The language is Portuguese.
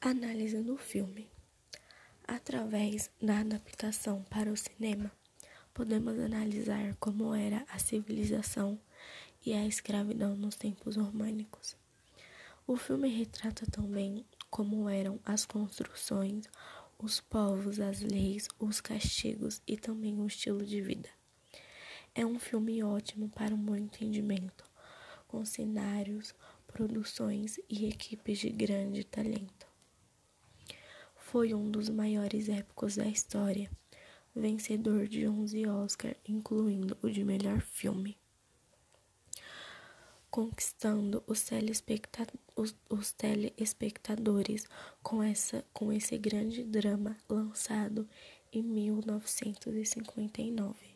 Análise do filme. Através da adaptação para o cinema, podemos analisar como era a civilização e a escravidão nos tempos românicos. O filme retrata também como eram as construções, os povos, as leis, os castigos e também o estilo de vida. É um filme ótimo para um bom entendimento, com cenários, produções e equipes de grande talento foi um dos maiores épicos da história, vencedor de 11 Oscars, incluindo o de melhor filme, conquistando os, telespecta os, os telespectadores com, essa, com esse grande drama lançado em 1959.